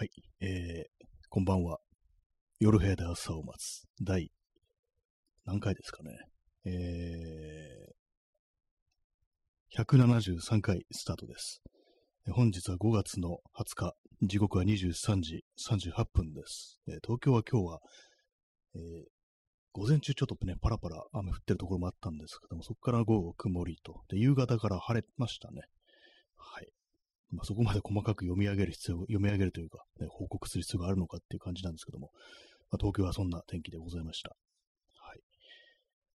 はい、えー、こんばんは。夜部屋で朝を待つ。第、何回ですかね。えー、173回スタートです。本日は5月の20日、時刻は23時38分です。えー東京は今日は、えー午前中ちょっとね、パラパラ雨降ってるところもあったんですけども、そこから午後曇りと、で、夕方から晴れましたね。はい。まあ、そこまで細かく読み上げる必要、読み上げるというか、ね、報告する必要があるのかっていう感じなんですけども、まあ、東京はそんな天気でございました。はい。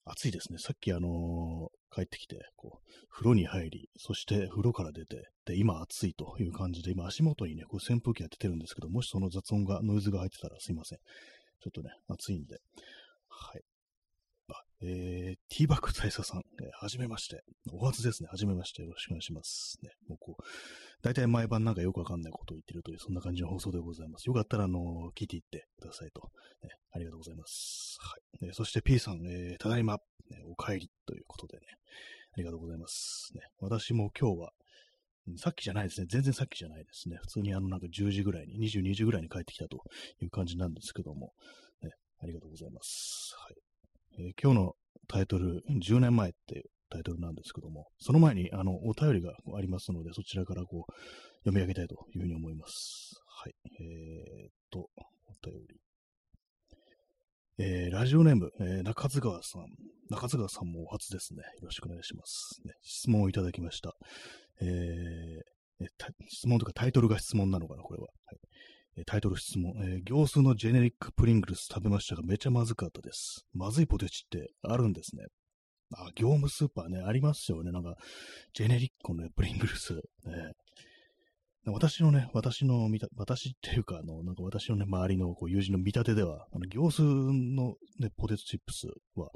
暑いですね。さっきあのー帰ってきて、こう、風呂に入り、そして風呂から出て、で、今暑いという感じで、今足元にね、こう扇風機が出てるんですけど、もしその雑音が、ノイズが入ってたらすいません。ちょっとね、暑いんで。はい。えー、ティーバッグ大佐さん、えーはじめまして。お初ですね。はじめまして。よろしくお願いします。ね、もうこう、大体毎晩なんかよくわかんないことを言ってるという、そんな感じの放送でございます。よかったら、あのー聞いていってくださいと。ね、ありがとうございます。はい。えそして P さん、えーただいま、ね、お帰りということでね、ありがとうございます。ね、私も今日は、さっきじゃないですね。全然さっきじゃないですね。普通にあのなんか10時ぐらいに、22時ぐらいに帰ってきたという感じなんですけども、ね、ありがとうございます。はい。えー今日のタイトル、10年前っていうタイトルなんですけども、その前にあのお便りがありますので、そちらからこう読み上げたいというふうに思います。はい。えー、っと、お便り。えーラジオネーム、えー中津川さん。中津川さんもお初ですね。よろしくお願いします。ね、質問をいただきました。えー質問というかタイトルが質問なのかな、これは。タイトル質問、えー行数のジェネリックプリングルス食べましたがめちゃまずかったです。まずいポテチってあるんですね。あ、業務スーパーね、ありますよね。なんか、ジェネリックのね、プリングルス。ね、私のね、私の見た、私っていうか、あの、なんか私のね、周りのこう友人の見立てでは、あの、行数のね、ポテトチップスは、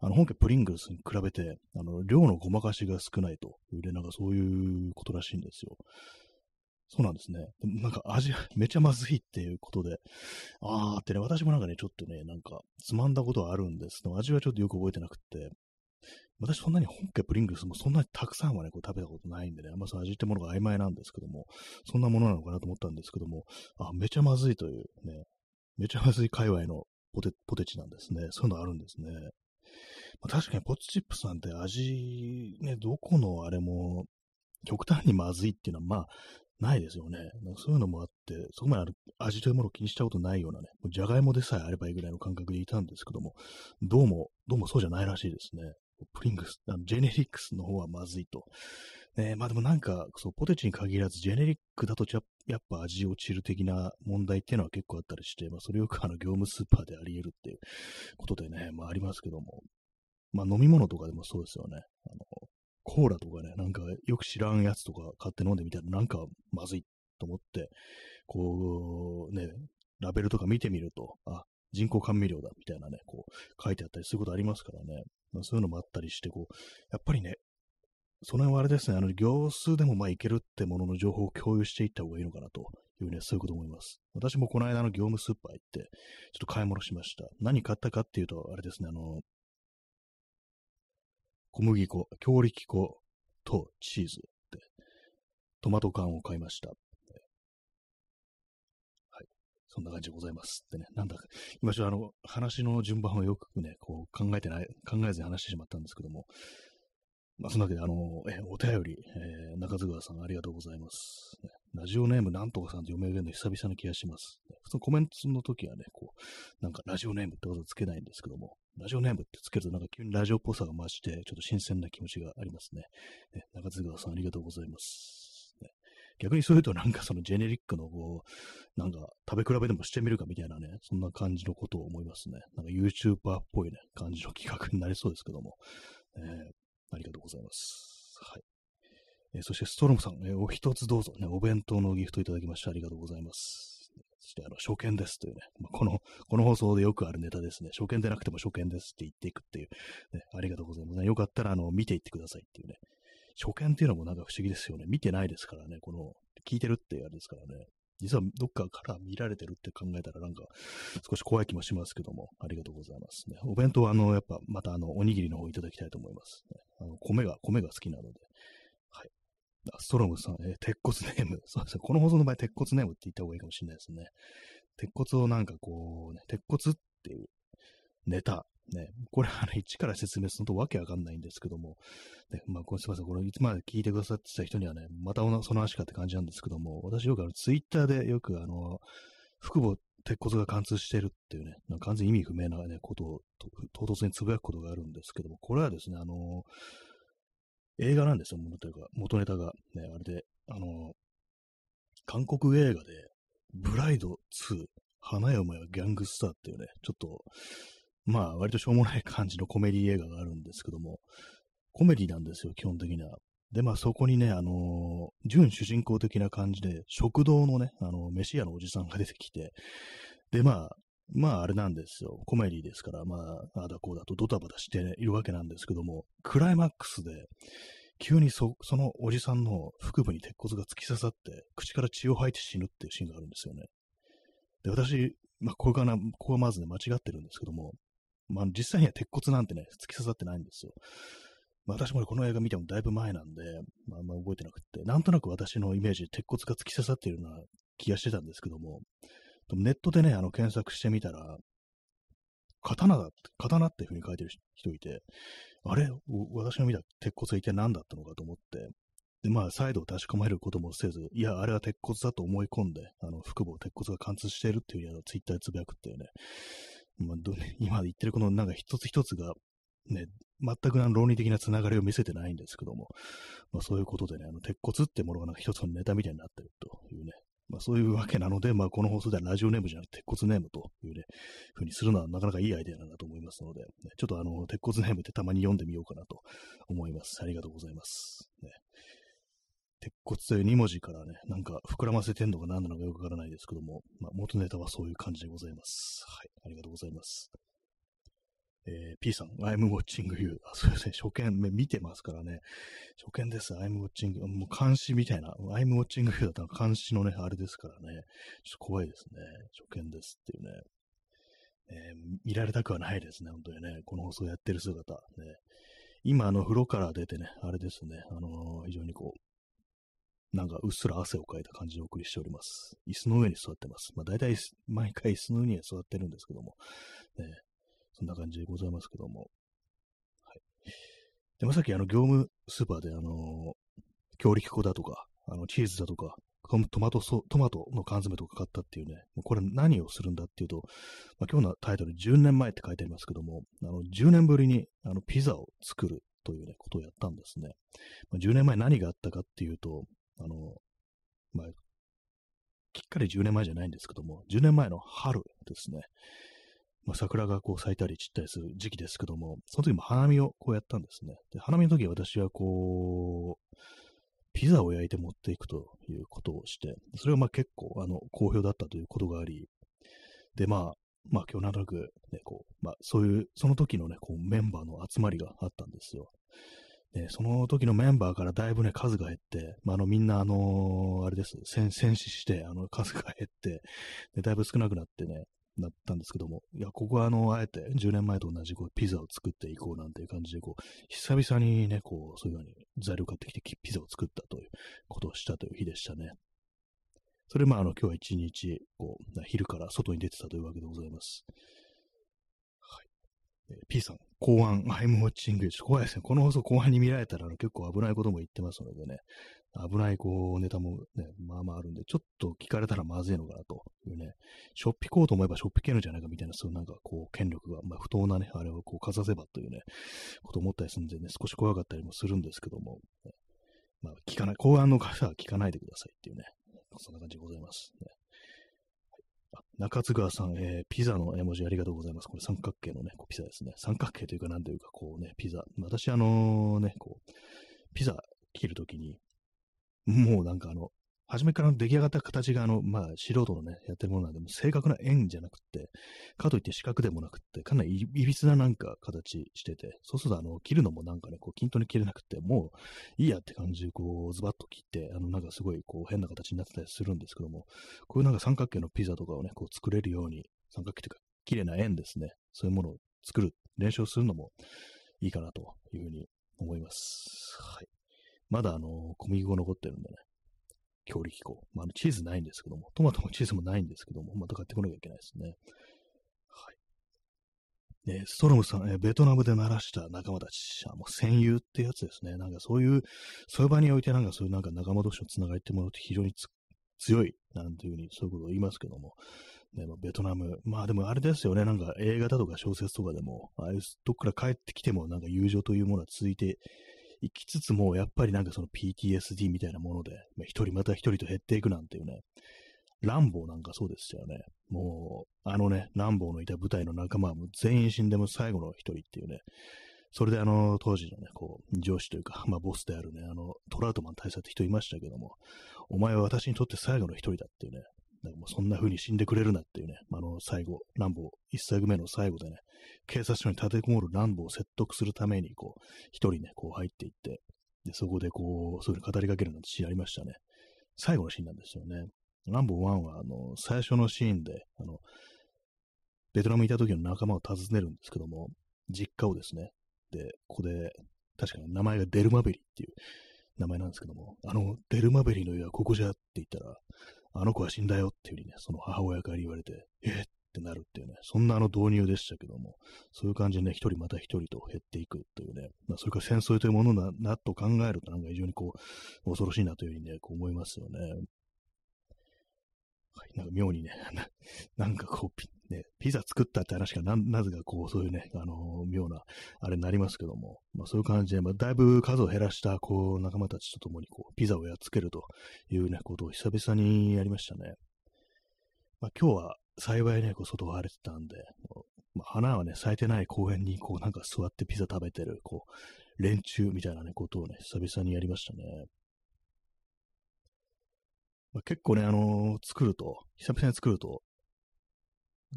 あの、本家プリングルスに比べて、あの、量のごまかしが少ないというね、なんかそういうことらしいんですよ。そうなんですね。なんか味、めちゃまずいっていうことで、あーってね、私もなんかね、ちょっとね、なんか、つまんだことはあるんですけど、味はちょっとよく覚えてなくて、私そんなに本家プリングスもそんなにたくさんはね、こう食べたことないんでね、あんまその味ってものが曖昧なんですけども、そんなものなのかなと思ったんですけども、あ、めちゃまずいというね、めちゃまずい界隈のポテポテチなんですね。そういうのあるんですね。まあ、確かにポテトチップスなんて味、ね、どこのあれも、極端にまずいっていうのは、まあ、ないですよね。そういうのもあって、そこまで味というものを気にしたことないようなね、じゃがいもでさえあればいいぐらいの感覚でいたんですけども、どうも、どうもそうじゃないらしいですね。プリングス、あのジェネリックスの方はまずいと。ね、まあでもなんか、そう、ポテチに限らず、ジェネリックだとややっぱ味落ちる的な問題っていうのは結構あったりして、まあそれよくあの業務スーパーであり得るっていうことでね、まあありますけども、まあ飲み物とかでもそうですよね。あの、コーラとかね、なんかよく知らんやつとか買って飲んでみたらなんかまずいと思って、こう、ね、ラベルとか見てみると、あ、人工甘味料だみたいなね、こう書いてあったりすることありますからね。まあ、そういうのもあったりして、こう、やっぱりね、その辺はあれですね、あの、行数でもまあいけるってものの情報を共有していった方がいいのかなというね、そういうこと思います。私もこの間の業務スーパー行って、ちょっと買い物しました。何買ったかっていうと、あれですね、あの、小麦粉、強力粉とチーズで、トマト缶を買いました。はい。そんな感じでございます。でね、なんだか、今ちょっとあの、話の順番をよくね、こう考えてない、考えずに話してしまったんですけども、まあ、そんなわけで、あの、え、お便り、えー中津川さんありがとうございます。ねラジオネームなんとかさんって読み上げるの久々な気がします。ね普通コメントの時はね、こう、なんかラジオネームってことつけないんですけども、ラジオネームってつけるとなんか急にラジオっぽさが増して、ちょっと新鮮な気持ちがありますね。ね中津川さんありがとうございます。逆にそういうとなんかそのジェネリックのこう、なんか食べ比べでもしてみるかみたいなね、そんな感じのことを思いますね。なんか YouTuber っぽいね、感じの企画になりそうですけども。えーありがとうございます。はい。えーそして、ストロムさん、えーお一つどうぞ、ね、お弁当のギフトいただきましてありがとうございます。そして、あの、初見ですというね、まあこの、この放送でよくあるネタですね。初見でなくても初見ですって言っていくっていう、ね、ありがとうございます、よかったら、あの、見ていってくださいっていうね。初見っていうのもなんか不思議ですよね。見てないですからね、この、聞いてるってあれですからね。実はどっかから見られてるって考えたらなんか少し怖い気もしますけども、ありがとうございますね。お弁当はあの、やっぱまたあの、おにぎりの方いただきたいと思います、ね。あの、米が、米が好きなので。ストロムさん、えー、鉄骨ネーム。そうですね。この放送の場合、鉄骨ネームって言った方がいいかもしれないですね。鉄骨をなんかこう、ね、鉄骨っていうネタ。ね、これ、あの、一から説明するとわけわかんないんですけども、ね、まあ、これすいません。これ、いつまで聞いてくださってた人にはね、またその足かって感じなんですけども、私よくあの、ツイッターでよくあの、腹部鉄骨が貫通してるっていうね、なんか完全に意味不明な、ね、ことを唐突につぶやくことがあるんですけども、これはですね、あの映画なんですよ、元ネタが。元ネタが。ね、あれで、あの韓国映画で、ブライド2、花嫁はギャングスターっていうね、ちょっと、まあ、割としょうもない感じのコメディ映画があるんですけども、コメディなんですよ、基本的には。で、まあそこにね、あのー、準主人公的な感じで、食堂のね、あの、飯屋のおじさんが出てきて、で、まあ、まああれなんですよ。コメディですから、まあ、ああだこうだとドタバタしているわけなんですけども、クライマックスで、急にそそのおじさんの腹部に鉄骨が突き刺さって、口から血を吐いて死ぬっていうシーンがあるんですよね。で、私、まあ、これかな、ここはまずね、間違ってるんですけども、まあ、実際には鉄骨なんてね、突き刺さってないんですよ。まあ私もこの映画見てもだいぶ前なんで、まあ、あんま覚えてなくて、なんとなく私のイメージで鉄骨が突き刺さっているような気がしてたんですけど、もネットでね、あの、検索してみたら、刀だって、刀っていう風に書いてる人いて、あれ？私の見た鉄骨は一体何だったのかと思って、で、まあ、再度確かめることもせず、いや、あれは鉄骨だと思い込んで、あの、腹部を鉄骨が貫通しているっていうふうにツイッターでつぶやくっていうね、まあ、今言ってるこのなんか一つ一つが、ね、全く論理的なつながりを見せてないんですけども、まあそういうことでね、あの、鉄骨ってものがなんか一つのネタみたいになってるというね、まあそういうわけなので、まあこの放送ではラジオネームじゃなくて鉄骨ネームというね、ふうにするのはなかなかいいアイデアなんだと思いますので、ね、ちょっとあの、鉄骨ネームってたまに読んでみようかなと思います。ありがとうございます。ね、鉄骨という2文字からね、なんか膨らませてんのか何なのかよくわからないですけども、まあ元ネタはそういう感じでございます。はい、ありがとうございます。えー、P さん、I'm watching you. あ、そうですね、初見、見てますからね。初見です、I'm watching you. もう監視みたいな、I'm watching you だったら監視のね、あれですからね。ちょっと怖いですね。初見ですっていうね。えー、見られたくはないですね、本当にね。この放送やってる姿。ね、今、あの、風呂から出てね、あれですね、あのー、非常にこう、なんかうっすら汗をかいた感じでお送りしております。椅子の上に座ってます。まあ大体毎回椅子の上には座ってるんですけども、ね、そんな感じでございますけども。はい。で、ま、さっきあの、業務スーパーであの強力粉だとか、あの、チーズだとか、トマトソ、トマトの缶詰とか買ったっていうね、これ何をするんだっていうと、まあ、今日のタイトル10年前って書いてありますけども、あの、10年ぶりにあのピザを作るというね、ことをやったんですね。まあ、10年前何があったかっていうと、あの、まあ、きっかり10年前じゃないんですけども、10年前の春ですね。まあ、桜がこう咲いたり散ったりする時期ですけども、その時も花見をこうやったんですね。で、花見の時は私はこう、ピザを焼いて持っていくということをして、それがまあ結構あの好評だったということがあり、で、まあ、まあ今日なんとなくね、こう、まあそういう、その時のね、こうメンバーの集まりがあったんですよ。で、その時のメンバーからだいぶね、数が減って、まあ、あの、みんな、あのー、あれです、戦死して、あの、数が減って、で、だいぶ少なくなってね、なったんですけども、いや、ここはあの、あえて10年前と同じこうピザを作っていこうなんていう感じで、こう、久々にね、こう、そういうふうに材料買ってきてピザを作ったということをしたという日でしたね。それまあ、あの、今日は一日、こう、昼から外に出てたというわけでございます。P さん、公安、I'm watching you. 怖いですね。この放送後半に見られたら結構危ないことも言ってますのでね、危ないこうネタもね、まあまああるんで、ちょっと聞かれたらまずいのかなというね、しょっぴこうと思えばしょっぴけるんじゃないかみたいな、そういうなんかこう権力が、まあ不当なね、あれをこうかざせばというね、こと思ったりするんでね、少し怖かったりもするんですけども、ね、まあ聞かない、公安の方は聞かないでくださいっていうね、そんな感じでございます、ね。中津川さん、えー、ピザの絵文字ありがとうございます。これ三角形のね、こうピザですね。三角形というか、何というか、こうね、ピザ。私、あのー、ね、こう、ピザ切るときに、もうなんかあの、初めから出来上がった形が、あの、まあ、素人のね、やってるものなんで、正確な円じゃなくて、かといって四角でもなくて、かなりいびつななんか形してて、そうすると、あの、切るのもなんかね、こう、均等に切れなくて、もう、いいやって感じで、こう、ズバッと切って、あの、なんかすごい、こう、変な形になってたりするんですけども、こういうなんか三角形のピザとかをね、こう、作れるように、三角形というか、綺麗な円ですね、そういうものを作る、練習するのもいいかなというふうに思います。はい。まだあの、小麦粉残ってるんでね、強力粉。まあ、チーズないんですけども、トマトもチーズもないんですけども、また買ってこなきゃいけないですね。はい。ね、ストロムさん、えベトナムで鳴らした仲間たち、あもう戦友ってやつですね。なんかそういう、そういう場においてなんかそういうなんか仲間同士のつながりってものって非常に強い、なんていうふうにそういうことを言いますけども、ね、まあ、ベトナム。まあでもあれですよね、なんか映画だとか小説とかでも、ああいうどっから帰ってきてもなんか友情というものは続いていきつつも、やっぱりなんかその PTSD みたいなもので、まあ、一人また一人と減っていくなんていうね、ランボーなんかそうですよね。もう、あのね、ランボーのいた部隊の仲間はもう全員死んでも最後の一人っていうね、それであの、当時のね、こう、上司というか、まあボスであるね、あの、トラウトマン大佐って人いましたけども、お前は私にとって最後の一人だっていうね、なんかもうそんな風に死んでくれるなっていうね、あの、最後、ランボー、一作目の最後でね、警察署に立てこもるランボーを説得するために、こう、一人ね、こう入っていって、で、そこでこう、そういうの語りかけるなんてシーンありましたね。最後のシーンなんですよね。ランボー1は、あの、最初のシーンで、あの、ベトナムにいた時の仲間を訪ねるんですけども、実家をですね、で、ここで、確かに名前がデルマベリっていう名前なんですけども、あの、デルマベリの家はここじゃって言ったら、あの子は死んだよっていうふうにね、その母親から言われて、えっ？てなるっていうね、そんなあの導入でしたけども、そういう感じでね、一人また一人と減っていくというね、まあ、それから戦争というものだなと考えると、なんか非常にこう、恐ろしいなというふうにね、こう思いますよね。なんか妙にね、なんかこう、ね、ピザ作ったって話がな、なぜかこう、そういうね、あのー、妙な、あれになりますけども、まあそういう感じで、まあだいぶ数を減らした、こう、仲間たちと共に、こう、ピザをやっつけるというね、ことを久々にやりましたね。まあ今日は幸いね、こう、外が晴れてたんで、まあ、花はね、咲いてない公園に、こう、なんか座ってピザ食べてる、こう、連中みたいなね、ことをね、久々にやりましたね。まあ、結構ね、あのー、作ると、久々に作ると、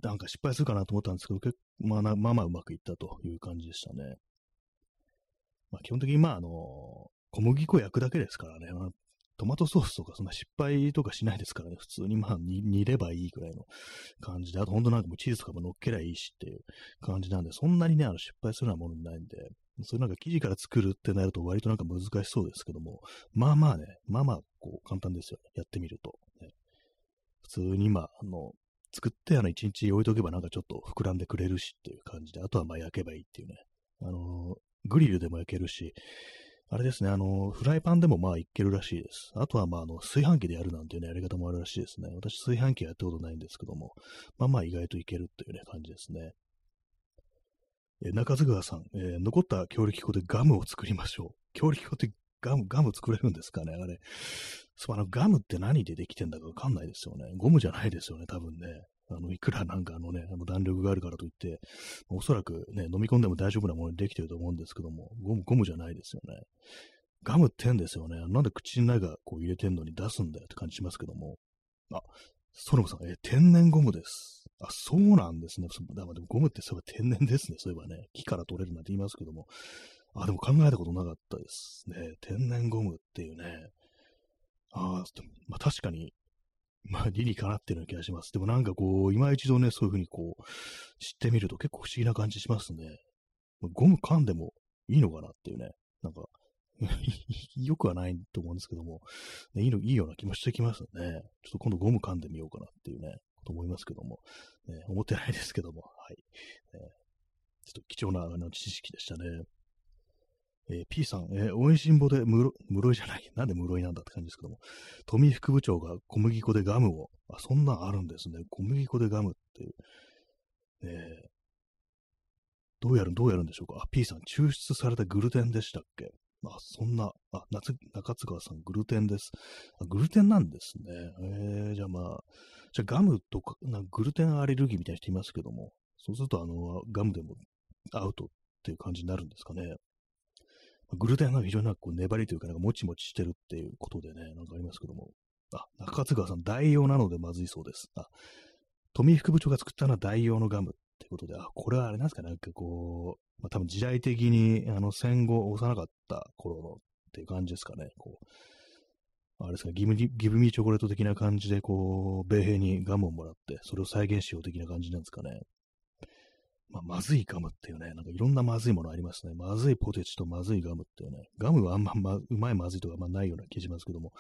なんか失敗するかなと思ったんですけど、結まあ、まあまあうまくいったという感じでしたね。まあ、基本的に、まあ、あのー、小麦粉焼くだけですからね、まあ、トマトソースとかそんな失敗とかしないですからね、普通にまあ煮ればいいくらいの感じで、あと本当なんかもうチーズとかも乗っけりゃいいしっていう感じなんで、そんなにね、あの失敗するようなものないんで、それなんか生地から作るってなると割となんか難しそうですけども、まあまあね、まあまあこう簡単ですよね、やってみると。ね、普通に今、あの、作ってあの一日置いとけばなんかちょっと膨らんでくれるしっていう感じで、あとはまあ焼けばいいっていうね。あのグリルでも焼けるし、あれですね、あの、フライパンでもまあいけるらしいです。あとはまあ、あの、炊飯器でやるなんていうね、やり方もあるらしいですね。私、炊飯器はやったことないんですけども、まあまあ意外といけるっていうね、感じですね。え中津川さん、えー、残った強力粉でガムを作りましょう。強力粉ってガム、ガム作れるんですかね？あれ。そう、あの、ガムって何でできてんだかわかんないですよね。ゴムじゃないですよね、多分ね。あの、いくらなんかあのね、あの弾力があるからといって、おそらくね、飲み込んでも大丈夫なものにできてると思うんですけども、ゴム、ゴムじゃないですよね。ガムってんですよね。なんで口の中こう入れてんのに出すんだよって感じしますけども。あ、ストロムさん、え、天然ゴムです。あ、そうなんですね。でもゴムってそういえば天然ですね。そういえばね、木から取れるなんて言いますけども。あ、でも考えたことなかったですね。天然ゴムっていうね。ああ、まあ確かにまあ、理にかなってるような気がします。でもなんかこう、今一度ね、そういうふうにこう、知ってみると結構不思議な感じしますね。ゴム噛んでもいいのかなっていうね。なんか、よくはないと思うんですけども、ね、いいの、いいような気もしてきますね。ちょっと今度ゴム噛んでみようかなっていうね、と思いますけども、ね、思ってないですけども、はい。ね、ちょっと貴重なあの知識でしたね。えー、P さん、えー、おいしんぼで室井じゃない、なんで室井なんだって感じですけども、富副部長が小麦粉でガムを、あ、そんなんあるんですね。小麦粉でガムっていう。えー、どうやる、どうやるんでしょうか？あ、P さん、抽出されたグルテンでしたっけ？あ、そんな、あ、夏、中津川さん、グルテンです。あ、グルテンなんですね。えー、じゃあまあ、じゃあガムとか、なグルテンアレルギーみたいな人いますけども、そうするとあの、ガムでもアウトっていう感じになるんですかね。グルテンが非常になんかこう粘りというか、なんかもちもちしてるっていうことでね、なんかありますけども。あ、中津川さん、代用なのでまずいそうです。あ、富副部長が作ったのは代用のガムってことで、あ、これはあれなんですか、なんかこう、まあ、多分時代的に、あの、戦後幼かった頃のっていう感じですかね、こう。あれですか、ギブギブミーチョコレート的な感じで、こう、米兵にガムをもらって、それを再現しよう的な感じなんですかね。まあ、まずいガムっていうね、なんかいろんなまずいものありますね。まずいポテチとまずいガムっていうね、ガムはあんま、ま、うまいまずいとかあんまないような気がしますけども、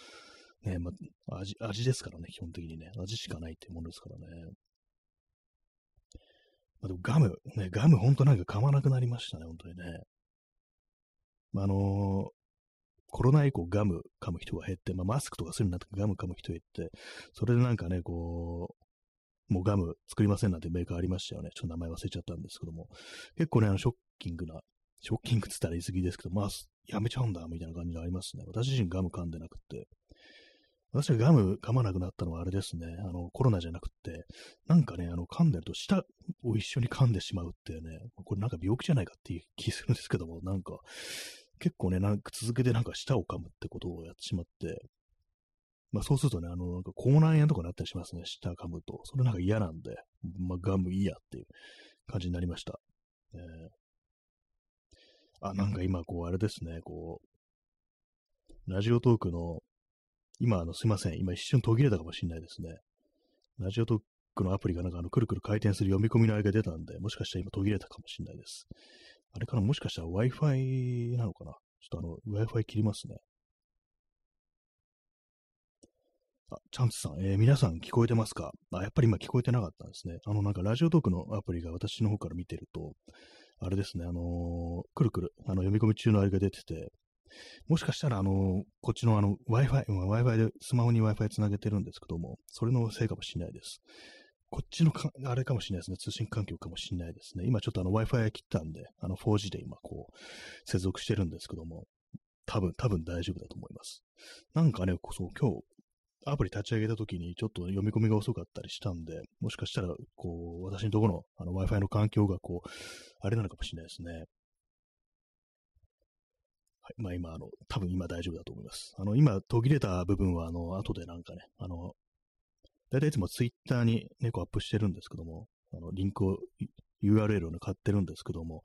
ね、まあ、味、味ですからね、基本的にね。味しかないっていうものですからね。まあ、でもガム、ね、ガムほんとなんか噛まなくなりましたね、本当にね。まあ、のー、コロナ以降ガム噛む人が減って、まあ、マスクとかするようになってガム噛む人減って、それでなんかね、こう、もうガム作りませんなんてメーカーありましたよね。ちょっと名前忘れちゃったんですけども。結構ね、あの、ショッキングな、ショッキングって言ったら言い過ぎですけど、まあ、やめちゃうんだ、みたいな感じがありますね。私自身ガム噛んでなくて。私がガム噛まなくなったのはあれですね。あの、コロナじゃなくて、なんかね、あの、噛んでると舌を一緒に噛んでしまうっていうね、これなんか病気じゃないかっていう気するんですけども、なんか、結構ね、なんか続けてなんか舌を噛むってことをやってしまって、まあそうするとね、あの、なんか口内炎とかなったりしますね、舌噛むと。それなんか嫌なんで、まあガムいいやっていう感じになりました。えー、あ、なんか今、こう、あれですね、こう、ラジオトークの、今、あの、すいません、今一瞬途切れたかもしれないですね。ラジオトークのアプリがなんかあの、くるくる回転する読み込みのあれが出たんで、もしかしたら今途切れたかもしれないです。あれかなもしかしたら Wi-Fi なのかなちょっとあの、Wi-Fi 切りますね。あ、チャンツさん、えー、皆さん聞こえてますか？あ、やっぱり今聞こえてなかったんですね。あの、なんかラジオトークのアプリが私の方から見てると、あれですね、あのー、くるくる、あの、読み込み中のあれが出てて、もしかしたら、あのー、こっちのあの、Wi-Fi、Wi-Fi で、スマホに Wi-Fi つなげてるんですけども、それのせいかもしれないです。こっちのか、あれかもしれないですね。通信環境かもしれないですね。今ちょっとあの Wi-Fi 切ったんで、あの 4G で今こう、接続してるんですけども、多分、多分大丈夫だと思います。なんかね、そ、今日、アプリ立ち上げた時にちょっと読み込みが遅かったりしたんで、もしかしたら、こう、私のところのあの Wi-Fi の環境がこう、あれなのかもしれないですね。はい。まあ今、あの、多分今大丈夫だと思います。あの、今途切れた部分は、あの、後でなんかね、あの、だいたいいつもツイッターに猫アップしてるんですけども、あの、リンクを、URL をね、買ってるんですけども、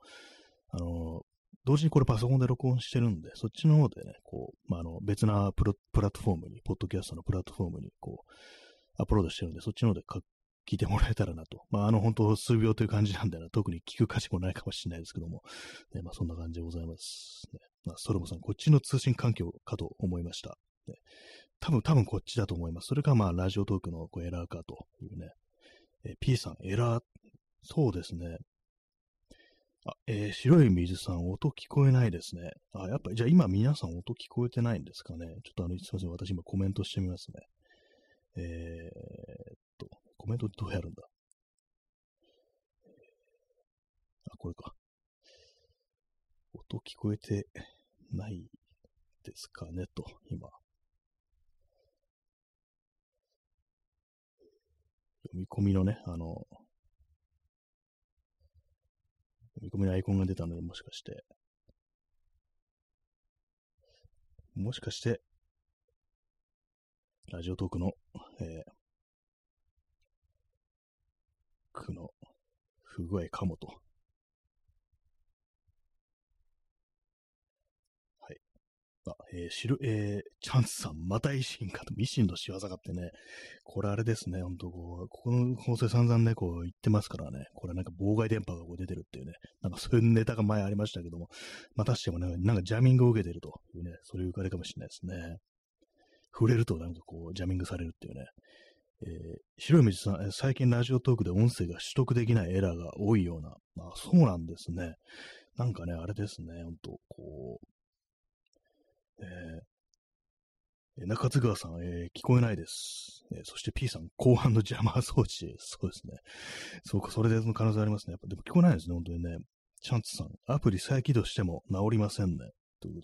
あの、同時にこれパソコンで録音してるんで、そっちの方でね、こう、まあ、あの、別なプラットフォームに、ポッドキャストのプラットフォームに、こう、アップロードしてるんで、そっちの方で聞いてもらえたらなと。まあ、あの、本当数秒という感じなんでな、特に聞く価値もないかもしれないですけども、ね、まあ、そんな感じでございます。ね、まあ、ソロモさん、こっちの通信環境かと思いました。ね、多分、多分こっちだと思います。それか、まあ、ラジオトークのこうエラーかというね。え、P さん、エラー、そうですね。あ、えー、白い水さん、音聞こえないですね。あ、やっぱり、じゃあ今皆さん音聞こえてないんですかね？ちょっとあの、すいません、私今コメントしてみますね。えー、っと、コメントどうやるんだ？あ、これか。音聞こえてないですかね、と、今。読み込みのね、あの、読み込みのアイコンが出たので、もしかして、もしかして、ラジオトークの、えー、区の不具合かもと。えー、しる、えー、チャンスさん、また維新かと、維新の仕業かってね、これあれですね、ほんとこう、ここの放送散々ね、こう言ってますからね、これなんか妨害電波がこう出てるっていうね、なんかそういうネタが前ありましたけども、まあ確かにね、なんかジャミングを受けてるというね、そういうあれかもしれないですね。触れるとなんかこう、ジャミングされるっていうね。えー、白い水さん、最近ラジオトークで音声が取得できないエラーが多いような。まあ、そうなんですね。なんかね、あれですね、ほんと、こう、えー、中津川さん、えー、聞こえないです。えー、そして P さん、後半の邪魔装置。そうですね。そうか、それでその可能性ありますね。やっぱでも聞こえないですね、本当にね。チャンツさん、アプリ再起動しても治りませんね。というこ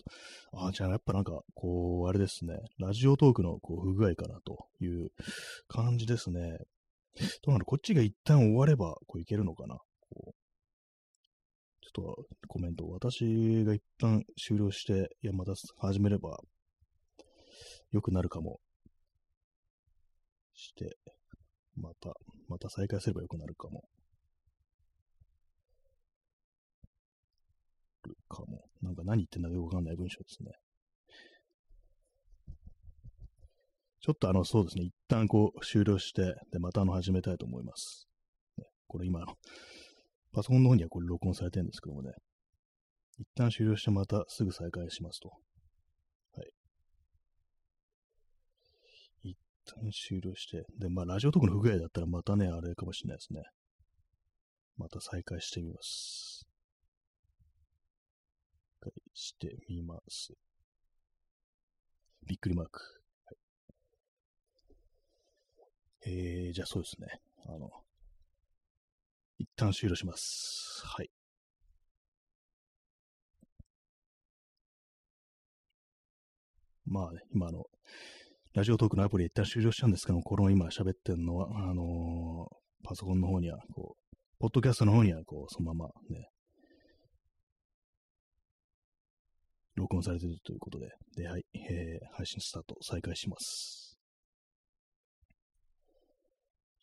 と。ああ、じゃあやっぱなんか、こう、あれですね。ラジオトークのこう不具合かなという感じですね。どうなるこっちが一旦終われば、こういけるのかなちょっとコメント、私が一旦終了して、いや、また始めれば良くなるかもして、また、また再開すれば良くなるかも。かも。なんか何言ってんだかよくわかんない文章ですね。ちょっとあの、そうですね。一旦こう終了して、で、またあの始めたいと思います。これ今の、パソコンの方にはこれ録音されてるんですけどもね、一旦終了してまたすぐ再開しますと。はい。一旦終了して、で、まあ、ラジオトークの不具合だったらまたね、あれかもしれないですね。また再開してみます。再開してみます。びっくりマーク。はい、えー、じゃあそうですね。あの、一旦終了します。はい。まあね、今あの、ラジオトークのアプリ一旦終了したんですけども、この今喋ってるのは、あのー、パソコンの方には、こう、ポッドキャストの方には、こう、そのままね、録音されてるということで、で、はい、えー、配信スタート再開します。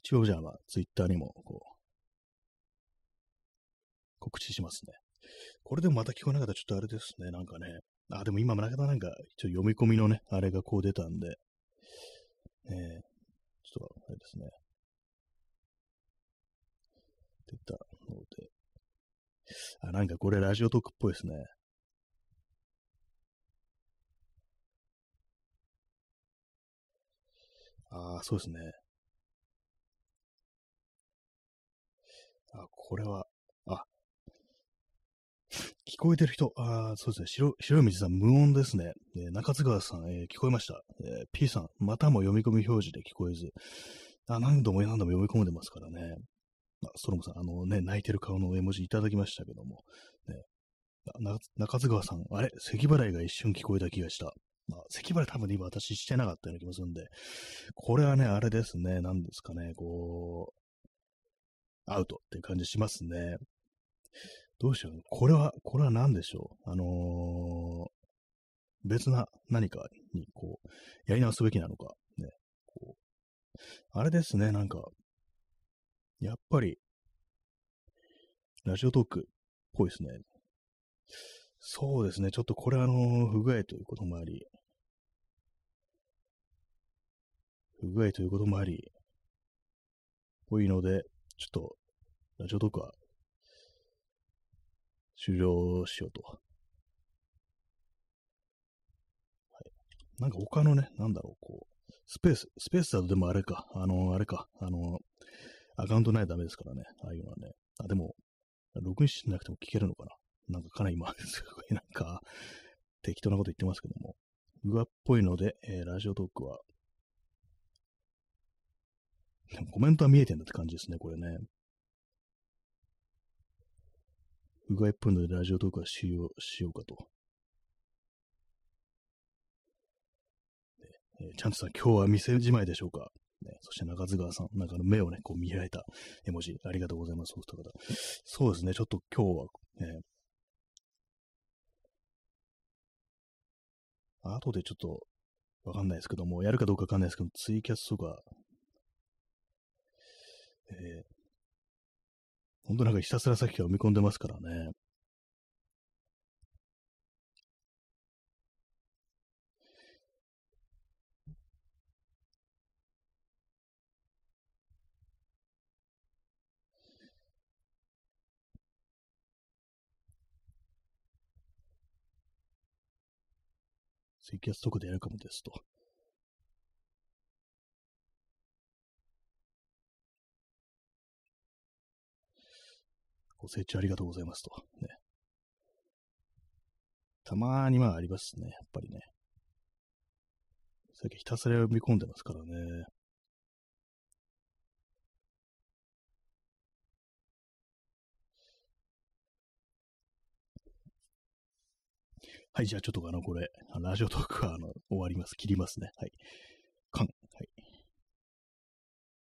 一応じゃあ、まあ、ツイッターにも、こう、告知しますね。これでもまた聞こえなかったらちょっとあれですね、なんかね。あ、でも今もなか、なんか、一応読み込みのね、あれがこう出たんで、えー、ちょっとあれですね。出たので。あ、なんかこれラジオトークっぽいですね。ああ、そうですね。あ、これは、聞こえてる人、あそうですね。白白い水さん、無音ですね。えー、中津川さん、えー、聞こえました。えー、P さん、またも読み込み表示で聞こえず。あ何度も何度も読み込んでますからね。あ、ストロムさん、あのね、泣いてる顔の絵文字いただきましたけども。ね、中津川さん、あれ？咳払いが一瞬聞こえた気がした。まあ、咳払い多分今私してなかったような気もするんで、これはね、あれですね、何ですかね、こう、アウトっていう感じしますね。どうしよう。これは、これは何でしょう。あのー、別な何かに、こう、やり直すべきなのか。ね。こう、あれですね、なんか、やっぱり、ラジオトークっぽいですね。そうですね。ちょっとこれあの、不具合ということもあり、不具合ということもあり、ぽいので、ちょっと、ラジオトークは、終了しようと。はい。なんか他のね、なんだろう、こう、スペース、スペースだとでもあれか、あの、あれか、あの、アカウントないとダメですからね、ああいうのはね。あ、でも、録音しなくても聞けるのかななんかかなり今、すごいなんか、適当なこと言ってますけども。うわっぽいので、えー、ラジオトークはコメントは見えてんだって感じですね、これね。うがいっぽいのでラジオトークはしようしようかと。えー、ちゃんとさん、今日は店じまいでしょうか、ね、そして中津川さん、なんかの目をね、こう見開いた絵文字、ありがとうございます、お二方。そうですね、ちょっと今日は、ね、後でちょっと、わかんないですけども、やるかどうかわかんないですけど、ツイキャスとか、えー、本当なんかひたすらさっきから読み込んでますからね。ツイキャスとかでやるかもですと。ご清聴ありがとうございますと。ね。たまーにまあありますね、やっぱりね。さっきひたすら読み込んでますからね。はい、じゃあちょっとあの、これ、ラジオトークはあの終わります。切りますね。はい。かん。